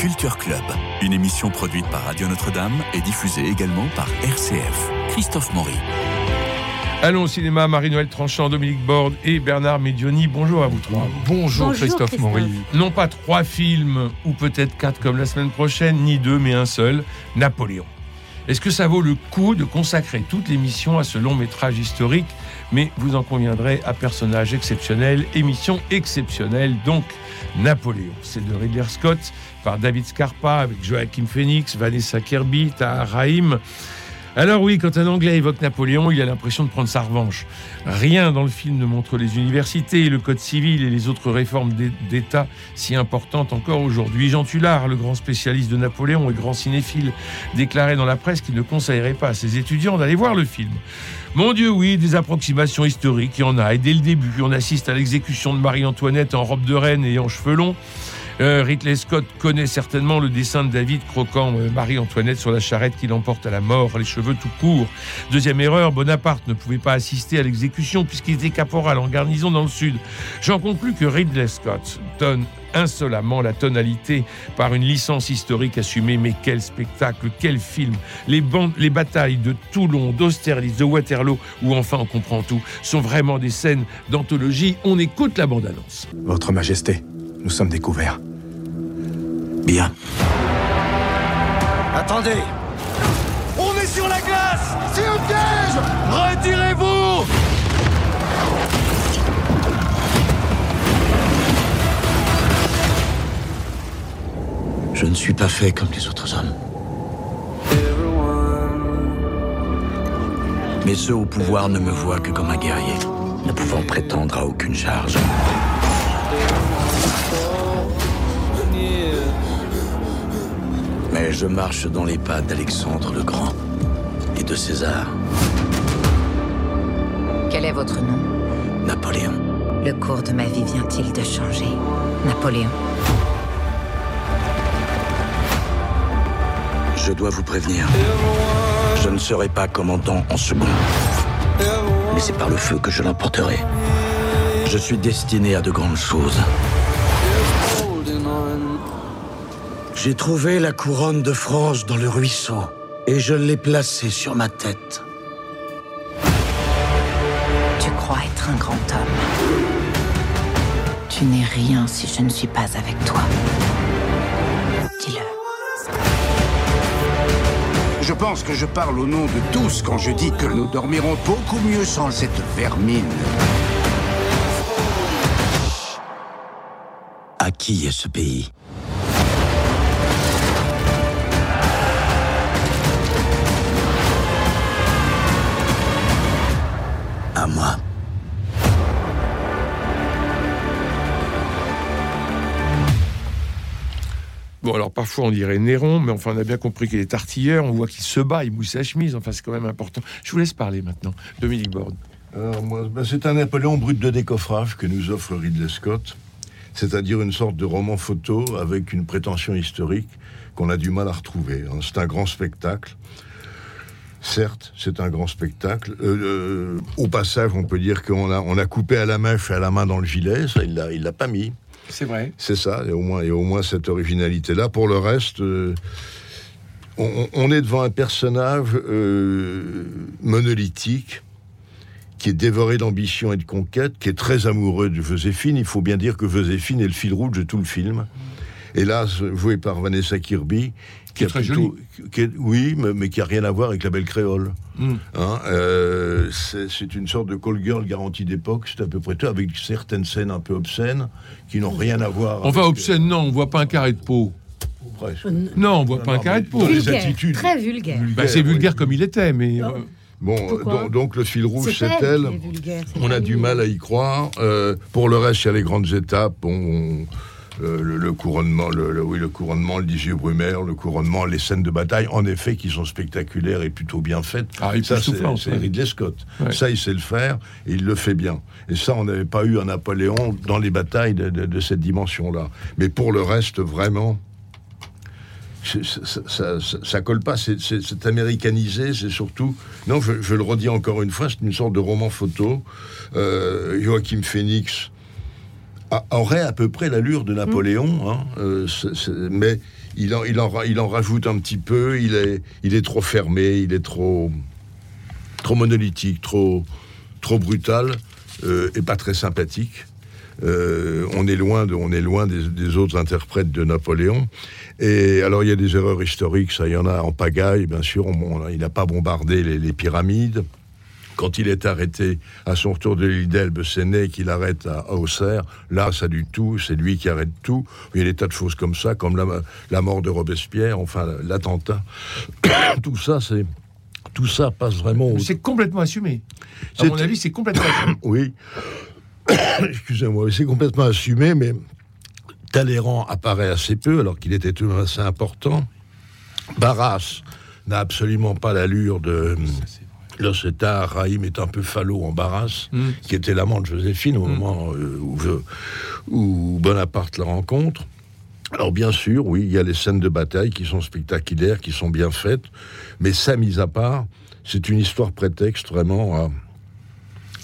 Culture Club, une émission produite par Radio Notre-Dame et diffusée également par RCF. Christophe Maury. Allons au cinéma, Marie-Noël Tranchant, Dominique Borde et Bernard Medioni. Bonjour à vous trois. Bonjour, Bonjour, Christophe Christophe. Maury. Non pas trois films, ou peut-être quatre comme la semaine prochaine, ni deux, mais un seul, Napoléon. Est-ce que ça vaut le coup de consacrer toute l'émission à ce long métrage historique Mais vous en conviendrez à personnage exceptionnel, émission exceptionnelle, donc Napoléon. C'est de Ridley Scott par David Scarpa avec Joachim Phoenix, Vanessa Kirby, Tahar. Alors oui, quand un Anglais évoque Napoléon, il a l'impression de prendre sa revanche. Rien dans le film ne montre les universités, le code civil et les autres réformes d'É- d'État si importantes encore aujourd'hui. Jean Tullard, le grand spécialiste de Napoléon et grand cinéphile, déclarait dans la presse qu'il ne conseillerait pas à ses étudiants d'aller voir le film. Mon Dieu, oui, des approximations historiques, il y en a. Et dès le début, on assiste à l'exécution de Marie-Antoinette en robe de reine et en cheveux longs. Euh, Ridley Scott connaît certainement le dessin de David croquant euh, Marie-Antoinette sur la charrette qui l'emporte à la mort, les cheveux tout courts. Deuxième erreur, Bonaparte ne pouvait pas assister à l'exécution puisqu'il était caporal en garnison dans le sud. J'en conclus que Ridley Scott donne insolemment la tonalité par une licence historique assumée. Mais quel spectacle, quel film Les, les batailles de Toulon, d'Austerlitz, de Waterloo, où enfin on comprend tout, sont vraiment des scènes d'anthologie. On écoute la bande-annonce. Votre Majesté, nous sommes découverts. Bien. Attendez On est sur la glace C'est un piège Retirez-vous Je ne suis pas fait comme les autres hommes. Mais ceux au pouvoir ne me voient que comme un guerrier, ne pouvant prétendre à aucune charge. Mais je marche dans les pas d'Alexandre le Grand et de César, Quel est votre nom? Napoléon. Le cours de ma vie vient-il de changer? Napoléon. Je dois vous prévenir. Je ne serai pas commandant en second. Mais c'est par le feu que je l'emporterai. Je suis destiné à de grandes choses. J'ai trouvé la couronne de France dans le ruisseau et je l'ai placée sur ma tête. Tu crois être un grand homme. Tu n'es rien si je ne suis pas avec toi. Dis-le. Je pense que je parle au nom de tous quand je dis que nous dormirons beaucoup mieux sans cette vermine. À qui est ce pays? Alors parfois on dirait Néron, mais enfin on a bien compris qu'il est artilleur. On voit qu'il se bat, il mouille sa chemise. Enfin, c'est quand même important. Je vous laisse parler maintenant. Dominique Borde. Moi, ben, c'est un Napoléon brut de décoffrage que nous offre Ridley Scott, c'est-à-dire une sorte de roman photo avec une prétention historique qu'on a du mal à retrouver. hein. C'est un grand spectacle. Certes, c'est un grand spectacle. Euh, euh, au passage, on peut dire qu'on a, on a coupé à la mèche et à la main dans le gilet. Ça, il l'a pas mis. C'est vrai. C'est ça, et au moins, au moins cette originalité-là. Pour le reste, euh, on, on est devant un personnage euh, monolithique qui est dévoré d'ambition et de conquête, qui est très amoureux de Joséphine. Il faut bien dire que Joséphine est le fil rouge de tout le film. Hélas, joué par Vanessa Kirby, Qui est très qui est- oui, mais, mais qui a rien à voir avec la belle créole. Mm. Hein, euh, c'est une sorte de call girl garantie d'époque, c'est à peu près tout, avec certaines scènes un peu obscènes qui n'ont rien à voir. Enfin, avec- obscène, non, on voit pas un carré de peau. Presque. Non, on voit pas un carré de peau. Les Vulgaire, attitudes. très vulgaire. Bah, c'est oui. vulgaire comme il était, mais. euh, Bon, donc, donc le fil rouge, c'est elle. vulgaire. On a du mal à y croire. Euh, pour le reste, il y a les grandes étapes. On- euh, le, le couronnement, le, le- oui, le couronnement, le 18 Brumaire, le couronnement, les scènes de bataille, en effet, qui sont spectaculaires et plutôt bien faites. Ah, ça, c'est. Ridley Scott. Ouais. Ça, il sait le faire et il le fait bien. Et ça, on n'avait pas eu un Napoléon dans les batailles de, de- de cette dimension-là. Mais pour le reste, vraiment. Ça, ça, ça- ça colle pas, c'est- américanisé, c'est surtout. Non, je, je le redis encore une fois, c'est une sorte de roman photo. Euh, Joachim Phoenix a- aurait à peu près l'allure de Napoléon, hein, euh, mais il en, il, en, ra- il en rajoute un petit peu. Il est, il est trop fermé, il est trop, trop monolithique, trop, trop brutal euh, et pas très sympathique. Euh, on est loin, de, on est loin des, des autres interprètes de Napoléon. Et alors, il y a des erreurs historiques, ça, il y en a en pagaille, bien sûr. On- on- il n'a pas bombardé les, les pyramides. Quand il est arrêté à son retour de l'île d'Elbe, c'est Ney qui l'arrête à, Auxerre. Là, ça du tout, c'est lui qui arrête tout. Il y a des tas de choses comme ça, comme la, la mort de Robespierre, enfin l'attentat. tout ça, c'est tout ça passe vraiment. au- C'est complètement assumé. À C'est- mon avis, c'est complètement assumé. Oui. Excusez-moi, c'est complètement assumé, mais Talleyrand apparaît assez peu, alors qu'il était tout de même assez important. Barras n'a absolument pas l'allure de. Là, un Raïm est un peu falot en Barras, Mm. qui était l'amant de Joséphine au moment euh, où, où Bonaparte la rencontre. Alors bien sûr, oui, il y a les scènes de bataille qui sont spectaculaires, qui sont bien faites, mais ça, mis à part, c'est une histoire prétexte vraiment à,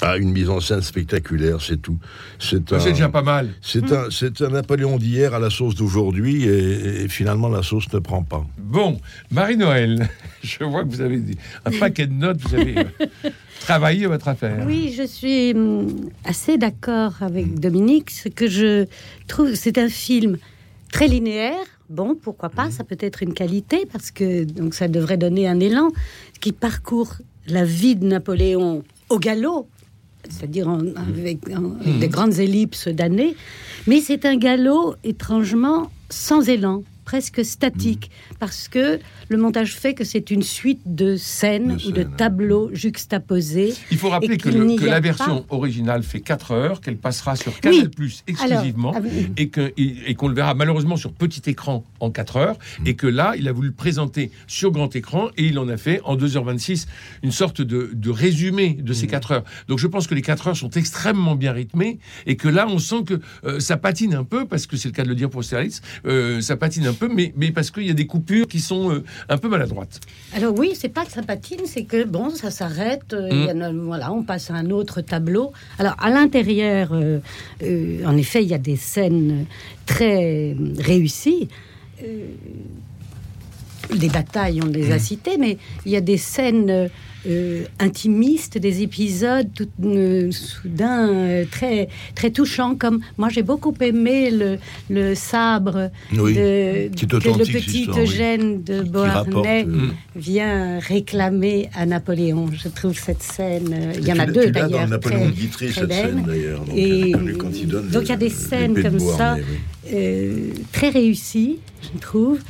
à une mise en scène spectaculaire, c'est tout. C'est un, C'est déjà pas mal. c'est un, c'est un Napoléon d'hier à la sauce d'aujourd'hui, et, et finalement la sauce ne prend pas. Bon, Marie-Noël, je vois que vous avez un paquet de notes, vous avez euh, travaillé votre affaire. Oui, je suis hum, assez d'accord avec Dominique. Ce que je trouve, c'est un film très linéaire. Bon, pourquoi pas Ça peut être une qualité parce que donc ça devrait donner un élan qui parcourt la vie de Napoléon au galop, c'est-à-dire en- avec, en- avec des grandes ellipses d'années. Mais c'est un galop étrangement sans élan, presque statique, parce que le montage fait que c'est une suite de scènes De ou de tableaux juxtaposés. Il faut rappeler que, le- la pas- version originale fait 4 heures, qu'elle passera sur Canal Plus exclusivement, Alors, ah et que- et et qu'on le verra malheureusement sur petit écran en 4 heures, et que là, il a voulu le présenter sur grand écran, et il en a fait en 2h26 une sorte de, de résumé de ces 4 heures. Donc je pense que les 4 heures sont extrêmement bien rythmées, et que là, on sent que euh, ça patine un peu, parce que c'est le cas de le dire pour Austerlitz, euh, ça patine un peu, mais, mais parce qu'il y a des coupures qui sont euh, un peu maladroites. Alors oui, c'est pas que ça patine, c'est que bon, ça s'arrête. euh, a- voilà, on passe à un autre tableau. Alors à l'intérieur, euh, en effet, il y a des scènes très réussies. Des batailles, on les a citées, mais il y a des scènes euh, intimistes, des épisodes tout, euh, soudain euh, très très touchants. Comme moi, j'ai beaucoup aimé le, le sabre Oui, de, que le petit histoire, oui. Eugène de Beauharnais euh, vient réclamer à Napoléon. Je trouve cette scène, il y en a deux d'ailleurs, Napoléon Guitry, cette scène d'ailleurs. Donc, Et quand il donne donc il y a des scènes de comme ça, oui. très réussies, je trouve.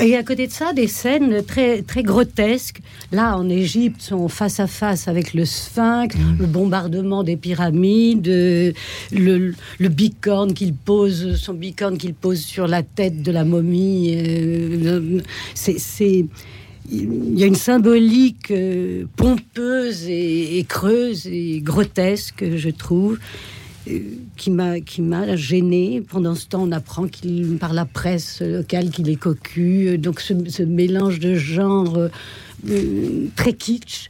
Et à côté de ça, des scènes très, très grotesques. Là, en Égypte, sont face à face avec le sphinx, Mm. le bombardement des pyramides, euh, le, le bicorne qu'il pose, son bicorne qu'il pose sur la tête de la momie. euh, c'est, il y a une symbolique euh, pompeuse et, et creuse et grotesque, je trouve, qui m'a qui m'a gêné. Pendant ce temps, on apprend qu'il par la presse locale qu'il est cocu. Euh, Donc ce, mélange de genres euh, euh, très kitsch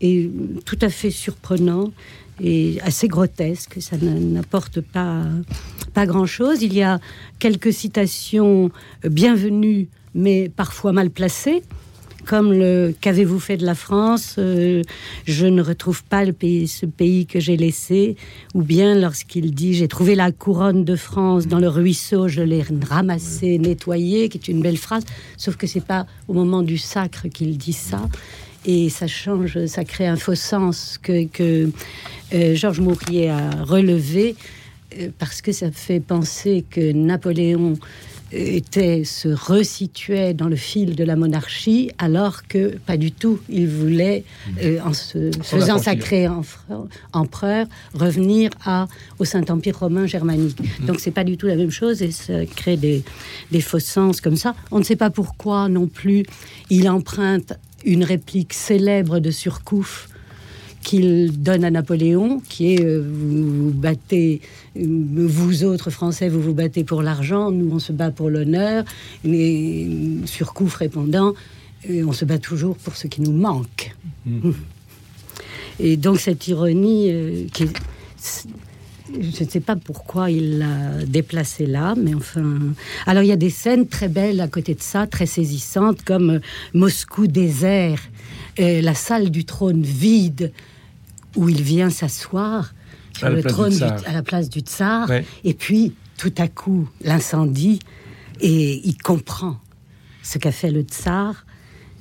et tout à fait surprenant et assez grotesque. Ça n'a- n'apporte pas pas grand chose. Il y a quelques citations euh, bienvenues, mais parfois mal placées comme le qu'avez-vous fait de la France Euh, Je ne retrouve pas le pays, ce pays que j'ai laissé. Ou bien lorsqu'il dit j'ai trouvé la couronne de France dans le ruisseau, je l'ai ramassée, nettoyée, qui est une belle phrase. Sauf que c'est pas au moment du sacre qu'il dit ça. Et ça change, ça crée un faux sens que, que euh, Georges Mourier a relevé euh, parce que ça fait penser que Napoléon était se resituait dans le fil de la monarchie, alors que pas du tout. Il voulait, euh, en se faisant sacré empereur, revenir à, au Saint-Empire romain germanique. Donc c'est pas du tout la même chose et ça crée des, des faux sens comme ça. On ne sait pas pourquoi non plus. Il emprunte une réplique célèbre de Surcouf qu'il donne à Napoléon, qui est euh, vous, vous battez, euh, vous autres Français, vous vous battez pour l'argent, nous on se bat pour l'honneur, mais euh, Surcouf répondant, euh, on se bat toujours pour ce qui nous manque. Et donc cette ironie, euh, qui est- je ne sais pas pourquoi il l'a déplacé là, mais enfin. Alors il y a des scènes très belles à côté de ça, très saisissantes, comme Moscou désert, et la salle du trône vide, où il vient s'asseoir sur À le du trône du- à la place du tsar, Ouais. et puis tout à coup l'incendie, et il comprend ce qu'a fait le tsar.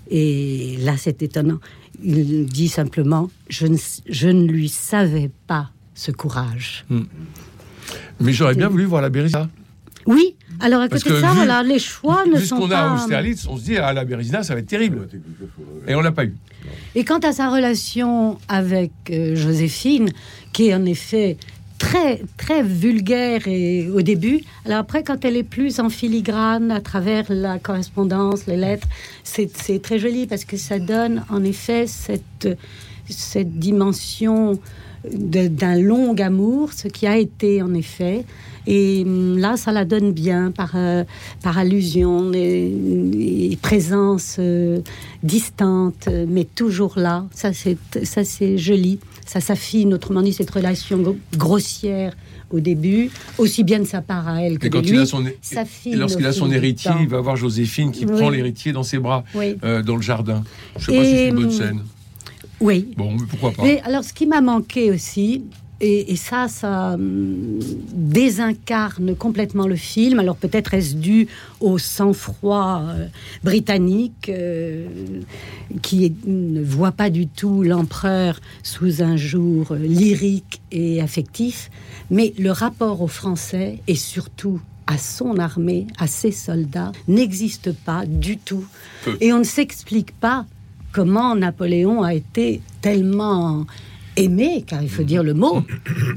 Et là, c'est étonnant. Il dit simplement je ne, je ne lui savais pas ce courage. Mais j'aurais bien voulu voir la Bérésina. Oui, alors à côté de ça, vu- voilà, les choix ne Vu ce sont qu'on a pas. à Austerlitz, on se dit, ah, la Bérésina, ça va être terrible. Et on l'a pas eu. Et quant à sa relation avec euh, Joséphine, qui est en effet très très vulgaire et au début, alors après quand elle est plus en filigrane à travers la correspondance, les lettres, c'est c'est très joli parce que ça donne en effet cette cette dimension de- d'un long amour, ce qui a été en effet. Et hum, là, ça la donne bien par, euh, par allusion et, et présence euh, distante, mais toujours là. Ça, c'est joli. Ça s'affine. Autrement dit, cette relation gro- grossière au début, aussi bien de sa part à elle que Et quand de il lui, a son, et lorsqu'il a son héritier, il va voir Joséphine qui Oui. prend l'héritier dans ses bras Oui. euh, dans le jardin. Je sais pas si Et, c'est une bonne hum, scène. Oui. Bon, mais pourquoi pas. Mais alors, ce qui m'a manqué aussi, et, et ça, ça hum, désincarne complètement le film. Alors peut-être est-ce dû au sang-froid euh, britannique euh, qui est- ne voit pas du tout l'empereur sous un jour euh, lyrique et affectif, mais le rapport aux Français et surtout à son armée, à ses soldats, n'existe pas du tout. Peu. Et on ne s'explique pas comment Napoléon a été tellement aimé, car il faut dire le mot,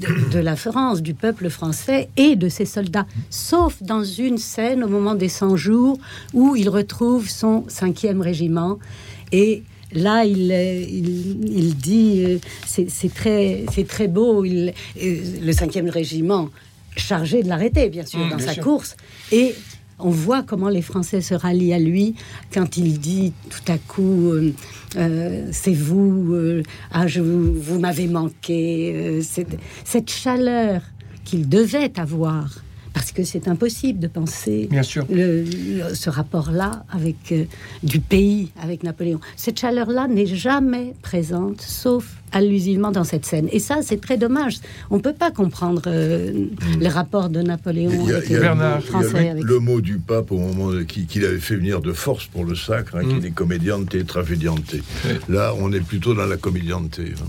de, de la France, du peuple français et de ses soldats, sauf dans une scène au moment des 100 jours où il retrouve son cinquième régiment et Là, il, euh, il, il dit, euh, c'est très, très beau, il, euh, le cinquième régiment chargé de l'arrêter, bien sûr, Mmh, dans bien sa sûr. course. Et on voit comment les Français se rallient à lui quand il dit tout à coup euh, euh, c'est vous, euh, ah, je vous, vous m'avez manqué. cette, chaleur qu'il devait avoir, parce que c'est impossible de penser Bien sûr. le- le- ce rapport-là avec du pays, avec Napoléon. Cette chaleur-là n'est jamais présente, sauf allusivement dans cette scène. Et ça, c'est très dommage. On peut pas comprendre euh, les rapports de Napoléon Il y a, avec il y a Bernard, il y a Français. le- avec- le mot du pape au moment de- qui- qu'il avait fait venir de force pour le sacre, hein, Mm. qui est comédiante et tragédiante. Là, on est plutôt dans la comédiante. hein.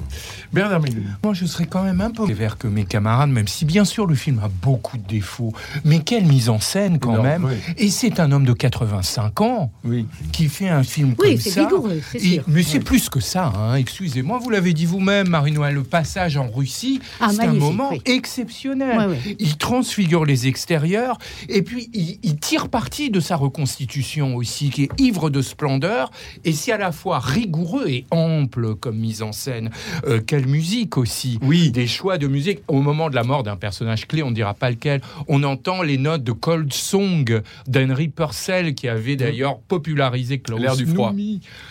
Bernard. Moi, je serais quand même un peu sévère que mes camarades, même si bien sûr le film a beaucoup de défauts. Mais quelle mise en scène quand Énorme, même. oui. Et c'est un homme de 85 ans Oui. qui fait un film Oui, comme c'est ça. vigoureux, c'est Et- mais c'est plus que ça, hein, excusez-moi, vous l'avez dit vous-même, Marie-Noël, le passage en Russie, Ah, c'est un moment oui. exceptionnel. Ouais, ouais. Il transfigure les extérieurs et puis il, il tire parti de sa reconstitution aussi, qui est ivre de splendeur, et c'est à la fois rigoureux et ample comme mise en scène. Euh, quelle musique aussi Oui. Des choix de musique. Au moment de la mort d'un personnage clé, on ne dira pas lequel, on entend les notes de Cold Song d'Henry Purcell, qui avait d'ailleurs popularisé Klaus L'air du froid.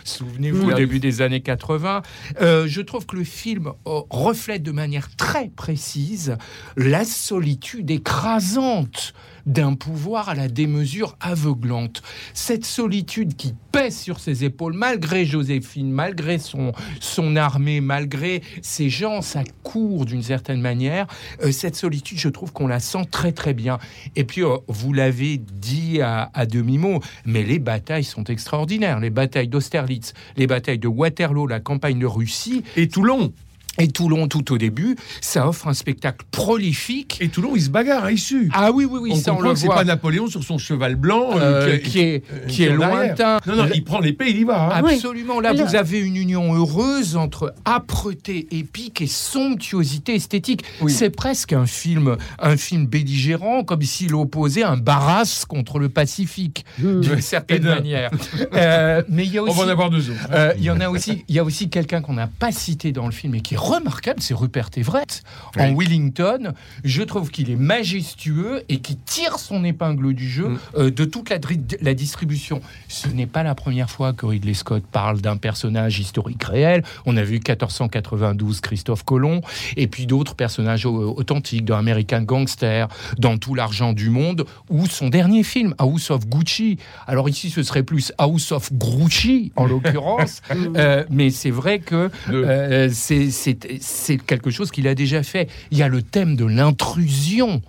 Souvenez-vous, au début des années 80. Euh, je trouve que le film euh, reflète de manière très précise la solitude écrasante d'un pouvoir à la démesure aveuglante. Cette solitude qui pèse sur ses épaules, malgré Joséphine, malgré son, son armée, malgré ces gens, sa cour d'une certaine manière, euh, cette solitude, je trouve qu'on la sent très très bien. Et puis, euh, vous l'avez dit à, à demi-mot, mais les batailles sont extraordinaires. Les batailles d'Austerlitz, les batailles de Waterloo, la campagne de Russie, Et Toulon. Et Toulon tout au début, ça offre un spectacle prolifique. Et Toulon, il se bagarre à issue. Ah oui, oui, oui, on ça on comprend le que c'est voit. pas Napoléon sur son cheval blanc euh, Euh, qui est, euh, qui est lointain. Non, non, il prend l'épée, il y va. hein. Absolument. Là, vous avez une union heureuse entre âpreté épique et somptuosité esthétique. Oui. C'est presque un film, un film belligérant, comme s'il opposait un Barras contre le Pacifique, d'une certaine manière. Euh, mais il y a On aussi, va en avoir deux autres. euh, il y en a aussi, il y a aussi quelqu'un qu'on n'a pas cité dans le film et qui remarquable, c'est Rupert Everett en Wellington. Je trouve qu'il est majestueux et qui tire son épingle du jeu Mm. euh, de toute la, distribution. Ce n'est pas la première fois que Ridley Scott parle d'un personnage historique réel. On a vu 1492 Christophe Colomb et puis d'autres personnages au- authentiques dans American Gangster, dans Tout l'argent du monde ou son dernier film House of Gucci. Alors ici, ce serait plus House of Grucci en l'occurrence, Euh, mais c'est vrai que euh, c'est- c'est quelque chose qu'il a déjà fait. Il y a le thème de l'intrusion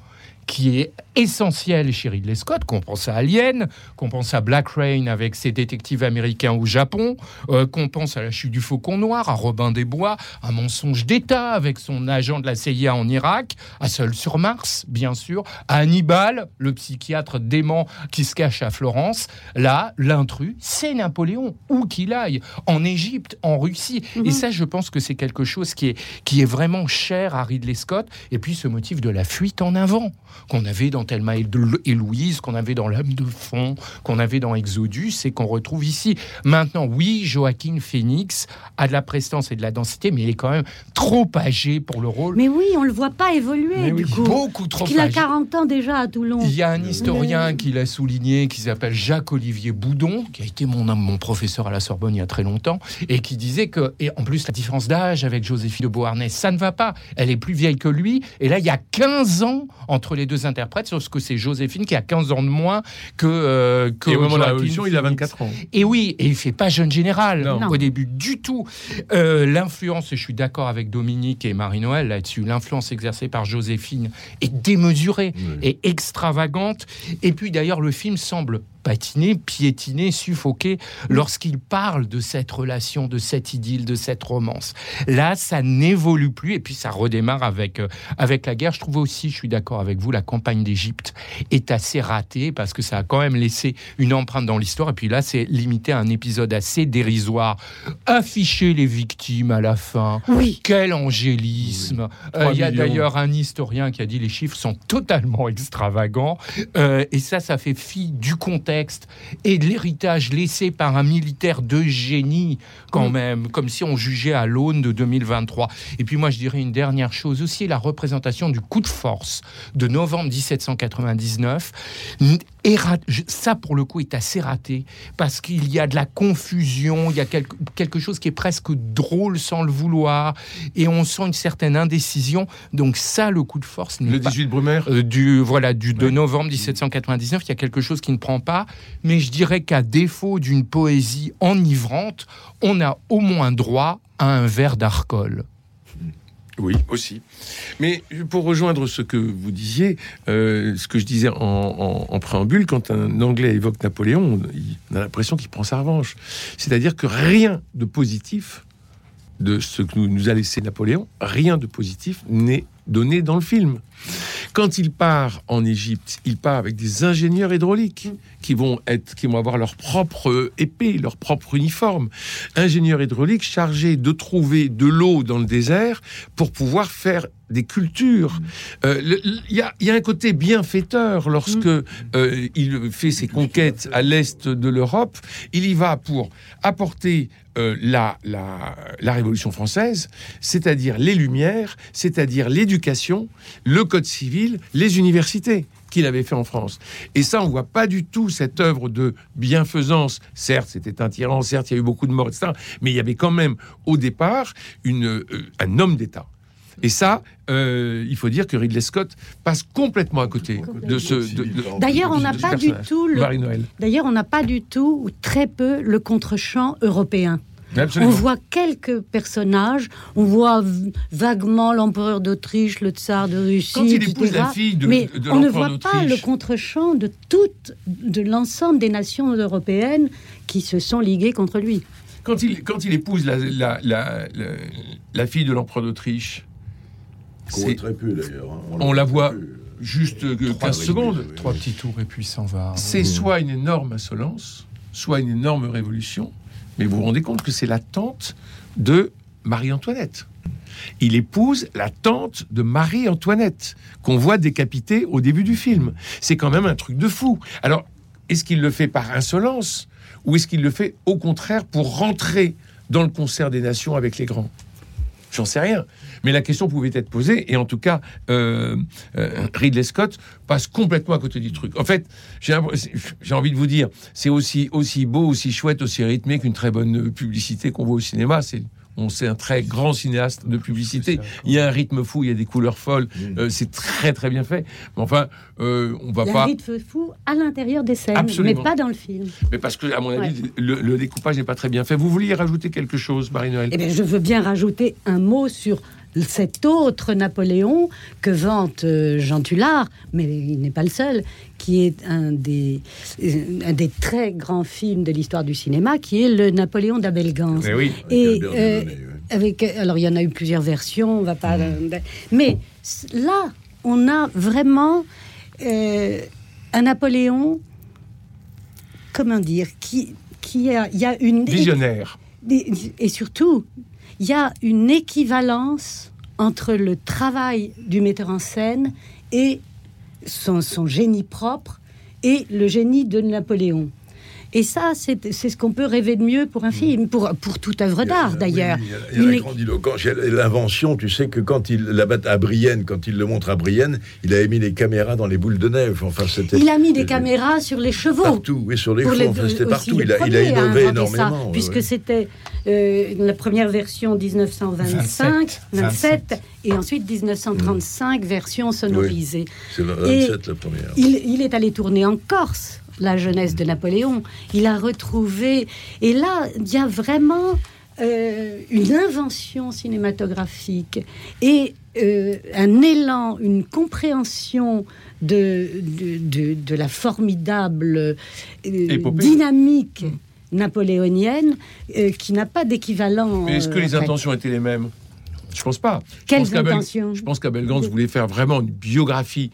qui est essentiel chez Ridley Scott, qu'on pense à Alien, qu'on pense à Black Rain avec ses détectives américains au Japon, euh, qu'on pense à la chute du Faucon Noir, à Robin des Bois, un mensonge d'État avec son agent de la CIA en Irak, à Seul sur Mars, bien sûr, à Hannibal, le psychiatre dément qui se cache à Florence. Là, l'intrus, c'est Napoléon, où qu'il aille, en Égypte, en Russie. Et ça, je pense que c'est quelque chose qui est, qui est vraiment cher à Ridley Scott. Et puis ce motif de la fuite en avant, qu'on avait dans Thelma et de- et Louise, qu'on avait dans L'âme de fond, qu'on avait dans Exodus et qu'on retrouve ici. Maintenant, oui, Joaquin Phoenix a de la prestance et de la densité, mais il est quand même trop âgé pour le rôle. Mais oui, on le voit pas évoluer, Mais du oui, coup. beaucoup trop qu'il a âgé. 40 ans déjà à Toulon. Il y a un historien qui l'a souligné, qui s'appelle Jacques-Olivier Boudon, qui a été mon, mon professeur à la Sorbonne il y a très longtemps, et qui disait que, et en plus la différence d'âge avec Joséphine de Beauharnais, ça ne va pas. Elle est plus vieille que lui, et là il y a 15 ans entre les deux interprètes, sauf que c'est Joséphine qui a 15 ans de moins que, euh, que Et au moment de la Révolution, il a Phoenix. 24 ans. Et oui, et il fait pas jeune général Non. au début du tout. Euh, l'influence, et je suis d'accord avec Dominique et Marie-Noël là-dessus, l'influence exercée par Joséphine est démesurée et extravagante. Et puis d'ailleurs, le film semble patiner, piétiner, suffoquer lorsqu'il parle de cette relation, de cette idylle, de cette romance. Là, ça n'évolue plus et puis ça redémarre avec, euh, avec la guerre. Je trouve aussi, je suis d'accord avec vous, la campagne d'Égypte est assez ratée parce que ça a quand même laissé une empreinte dans l'histoire. Et puis là, c'est limité à un épisode assez dérisoire. Afficher les victimes à la fin. Oui. Quel angélisme. Euh, Il y a d'ailleurs un historien qui a dit les chiffres sont totalement extravagants. Euh, et ça, ça fait fi du contexte et de l'héritage laissé par un militaire de génie, quand même, comme si on jugeait à l'aune de 2023. Et puis moi, je dirais une dernière chose aussi, la représentation du coup de force de novembre 1799. n- est rat- je- Ça, pour le coup, est assez raté, parce qu'il y a de la confusion, il y a quelque, quelque chose qui est presque drôle sans le vouloir, et on sent une certaine indécision. Donc ça, le coup de force Le pas... 18 Brumaire? Euh, du voilà du de novembre 1799, il y a quelque chose qui ne prend pas, mais je dirais qu'à défaut d'une poésie enivrante, on a au moins droit à un verre d'arcole. Oui, aussi. Mais pour rejoindre ce que vous disiez, euh, ce que je disais en, préambule, quand un Anglais évoque Napoléon, on a l'impression qu'il prend sa revanche. C'est-à-dire que rien de positif de ce que nous, nous a laissé Napoléon, rien de positif n'est donné dans le film. Quand il part en Égypte, il part avec des ingénieurs hydrauliques qui vont être, qui vont avoir leur propre épée, leur propre uniforme. Ingénieurs hydrauliques chargés de trouver de l'eau dans le désert pour pouvoir faire des cultures. Euh, le- le- Il y, a, il y a un côté bienfaiteur lorsque euh, il fait ses conquêtes à l'est de l'Europe. Il y va pour apporter euh, la, la, la Révolution française, c'est-à-dire les Lumières, c'est-à-dire l'éducation, le Code civil, les universités qu'il avait fait en France. Et ça, on voit pas du tout cette œuvre de bienfaisance. Certes, c'était un tyran, certes, il y a eu beaucoup de morts, etc. Mais il y avait quand même, au départ, une, euh, un homme d'État. Et ça, euh, il faut dire que Ridley Scott passe complètement à côté de ce. D'ailleurs, on n'a pas du tout. D'ailleurs, on n'a pas du tout ou très peu le contre-champ européen. Absolument. On voit quelques personnages, on voit vaguement l'empereur d'Autriche, le tsar de Russie, Quand il etc. épouse la fille de- mais de on ne voit pas le contre-champ de toutes, de l'ensemble des nations européennes qui se sont liguées contre lui. Quand il, quand il épouse la, la, la, la, la fille de l'empereur d'Autriche, Qu'on voit c'est- très peu d'ailleurs. hein. on la voit juste euh, Trois 15 résumés, secondes. oui. Trois petits tours et puis s'en va. C'est soit une énorme insolence, soit une énorme révolution, mais vous vous rendez compte que c'est la tante de Marie-Antoinette. Il épouse la tante de Marie-Antoinette, qu'on voit décapitée au début du film. C'est quand même un truc de fou. Alors, est-ce qu'il le fait par insolence ou est-ce qu'il le fait au contraire pour rentrer dans le concert des nations avec les grands? J'en sais rien. Mais la question pouvait être posée, et en tout cas, euh, euh, Ridley Scott passe complètement à côté du truc. En fait, j'ai envie de vous dire, c'est aussi, aussi beau, aussi chouette, aussi rythmé qu'une très bonne publicité qu'on voit au cinéma. C'est on c'est un très grand cinéaste de publicité. Il y a un rythme fou, il y a des couleurs folles. euh, c'est très très bien fait. Mais enfin, euh, on va Il y a pas. un rythme fou à l'intérieur des scènes, Absolument. mais pas dans le film. Mais parce que, à mon avis, le, le découpage n'est pas très bien fait. Vous vouliez rajouter quelque chose, Marie-Noël? Eh bien, je veux bien rajouter un mot sur cet autre Napoléon que vante euh, Jean Tullard, mais il n'est pas le seul, qui est un des, euh, un des très grands films de l'histoire du cinéma, qui est le Napoléon d'Abel Gance. Eh oui. Et euh, avec, alors il y en a eu plusieurs versions, on va pas. Mmh. Mais là, on a vraiment euh, un Napoléon, comment dire, qui, qui a, il y a une Visionnaire. et surtout, il y a une équivalence entre le travail du metteur en scène et son, génie propre et le génie de Napoléon. Et ça, c'est c'est ce qu'on peut rêver de mieux pour un film, pour, pour toute œuvre d'art d'ailleurs. Oui, il y a- la grandiloquence, l'invention. Tu sais que quand il la bat à Brienne, quand il le montre à Brienne, il avait mis les caméras dans les boules de neige. Enfin, c'était. Il a mis des caméras sur les chevaux. Partout, oui, sur les Enfin, c'était partout. Il a, il a à innové ça, énormément. ouais, puisque c'était euh, la première version 1925, 27, 27, et ensuite 1935, version sonorisée. C'est le Et 27 la première. Il, il est allé tourner en Corse, la jeunesse de Napoléon. Il a retrouvé. Et là, il y a vraiment euh, une invention cinématographique et euh, un élan, une compréhension de, de, de- de la formidable euh, dynamique napoléonienne euh, qui n'a pas d'équivalent. Est-ce que les intentions étaient les mêmes? Je pense pas. Je Quelles pense qu'Abel- intentions? Je pense qu'Abel Gance voulait faire vraiment une biographie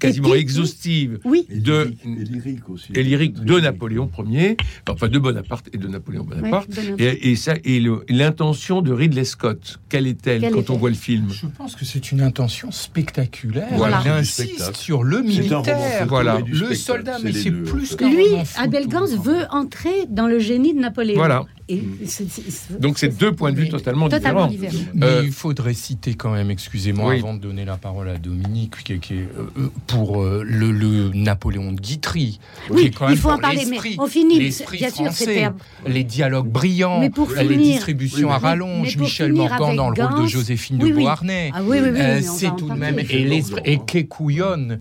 quasiment exhaustive Oui, Et de lyrique- et lyrique aussi. et lyrique de Lyrique. Napoléon Ier, enfin de Bonaparte et de Napoléon Bonaparte. Ouais, Bonaparte. et, et ça et l'intention de Ridley Scott, quelle est-elle Quelle quand est-elle on voit le film? Je pense que c'est une intention spectaculaire. Voilà. Il insiste sur le militaire. Voilà. Le soldat, mais c'est deux, plus fait. qu'un Lui. Abel Gance veut entrer dans le génie de Napoléon. Voilà. Et c'est- Donc c'est deux points de vue totalement, totalement différents. Mais Euh, il faudrait citer quand même, excusez-moi, Oui. avant de donner la parole à Dominique, qui, est- qui est, euh, euh, pour euh, le, le Napoléon de Guitry. qui Oui, est quand il même faut en parler, mais on finit. l'esprit Bien sûr, français, un- les dialogues brillants, Mais pour les distributions Oui, à rallonge, Michel Morgan dans le rôle de Joséphine Oui, de. Beauharnais. Ah oui, oui, oui, Euh, mais on c'est tout de même et l'esprit Morgan. et qu'écouillonne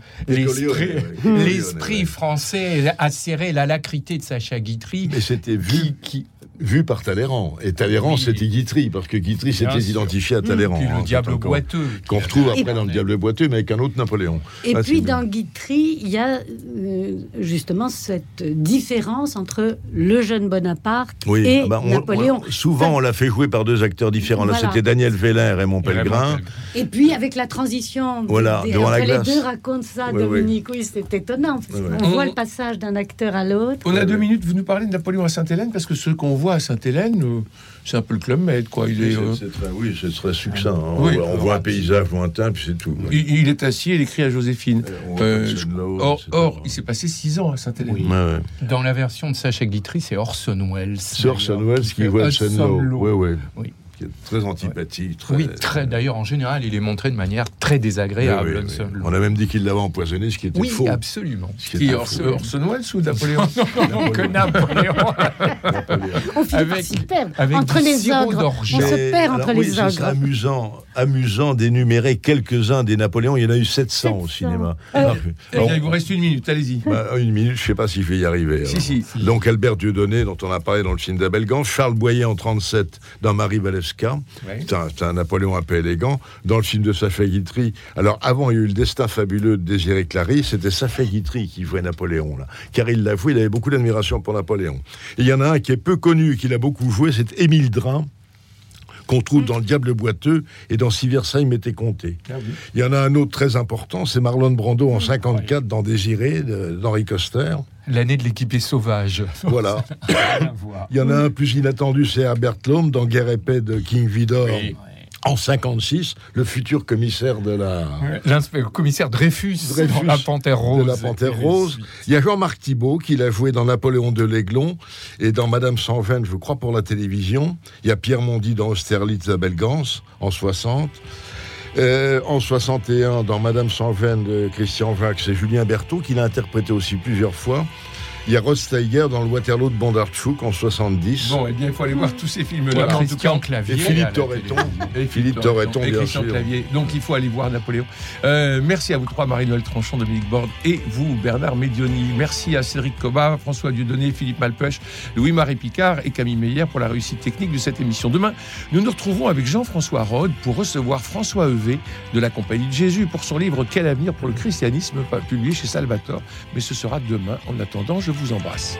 l'esprit français a serré la lacrité de Sacha Guitry Mais c'était vu, qui, qui vu par Talleyrand. Et Talleyrand, Oui. c'était Guitry, parce que Guitry s'était identifié à Talleyrand. puis hein, le diable quand- boiteux Qu'on retrouve Et- après dans le diable boiteux, mais avec un autre Napoléon. Et Ah, puis dans. Guitry, il y a euh, justement cette différence entre le jeune Bonaparte Oui, et ah bah, on- Napoléon. on- souvent, on l'a fait jouer par deux acteurs différents. Là, Voilà. c'était Daniel Veller et Montpellerin. Et puis avec la transition, Voilà, des- devant les deux racontent ça, Ouais, ouais. Dominique. Oui, c'est étonnant. Ouais, qu'on On- voit le passage d'un acteur à l'autre. On a deux minutes, vous nous parlez de Napoléon à Sainte-Hélène, parce que ce qu'on voit à Sainte-Hélène, euh, c'est un peu le club med, quoi. Il est, euh, très- oui, c'est très succinct. hein. Oui. on, voit- on voit un paysage lointain, puis c'est tout. il, il est assis, il écrit à Joséphine. Euh, or, il s'est passé six ans à Sainte-Hélène. Ouais. dans la version de Sacha Guitry c'est Orson Welles C'est Orson Welles qui voit. Ouais, ouais. Oui. Qui est très antipathique. Très... Oui, très. D'ailleurs, en général, il est montré de manière très désagréable. Oui, oui, oui. On a même dit qu'il l'avait empoisonné, ce qui était Oui, faux. absolument. Ce qui Qui, Orson, Welles ou Napoléon Non, que Napoléon. On finit par Avec- s'y perdre. avec Entre les ogres. On se perd entre oui, les ogres. amusant, amusant d'énumérer quelques-uns des Napoléons. Il y en a eu 700, au 700. cinéma. Euh, Alors, Eh bon, il vous reste une minute, allez-y. bah, une minute, je ne sais pas si je vais y arriver. Si, alors. si. Donc Albert Dieudonné, dont on a parlé dans le film d'Abelgan, Charles Boyer en 37 dans Marie C'est un, Napoléon un peu élégant, dans le film de Sacha Guitry. Alors avant, il y a eu le destin fabuleux de Désiré Clary, c'était Sacha Guitry qui jouait Napoléon, là. car il l'avoue, il avait beaucoup d'admiration pour Napoléon. Et il y en a un qui est peu connu, qu'il a beaucoup joué, c'est Émile Drin, qu'on trouve dans Le Diable boiteux et dans Si Versailles m'était compté. Ah oui. Il y en a un autre très important, c'est Marlon Brando en 54 dans Désiré d'Henri Coster. L'année de l'équipé sauvage. Voilà. Il y en a un plus inattendu, c'est Herbert Lom dans Guerre paix de King Vidor Oui. en 56, le futur commissaire de la... Le commissaire Dreyfus, Dreyfus dans La Panthère Rose. de la Panthère Rose. Il y a Jean-Marc Thibault qui l'a joué dans Napoléon de l'Aiglon et dans Madame sans veine, je crois, pour la télévision. Il y a Pierre Mondy dans Austerlitz à Belgance en 60. Euh, en 61, dans Madame sans de Christian Jacques, c'est Julien Berthaud qui l'a interprété aussi plusieurs fois. Il y a Ross Steiger dans le Waterloo de Bondarchuk en 70. Bon, eh bien, il faut aller voir tous ces films-là. Voilà, En tout Christian cas, Clavier. Et Philippe Torreton. Et Philippe Torreton, et bien Christian sûr. Clavier. Donc il faut aller voir Napoléon. Euh, merci à vous trois, Marie-Noël Tranchant, Dominique Borde et vous, Bernard Médioni. Merci à Cédric Cobat, François Dieudonné, Philippe Malpeuch, Louis-Marie Picard et Camille Meyer pour la réussite technique de cette émission. Demain, nous nous retrouvons avec Jean-François Rode pour recevoir François Evé de la Compagnie de Jésus pour son livre Quel avenir pour le christianisme, publié chez Salvatore. Mais ce sera demain. En attendant, je vous embrasse.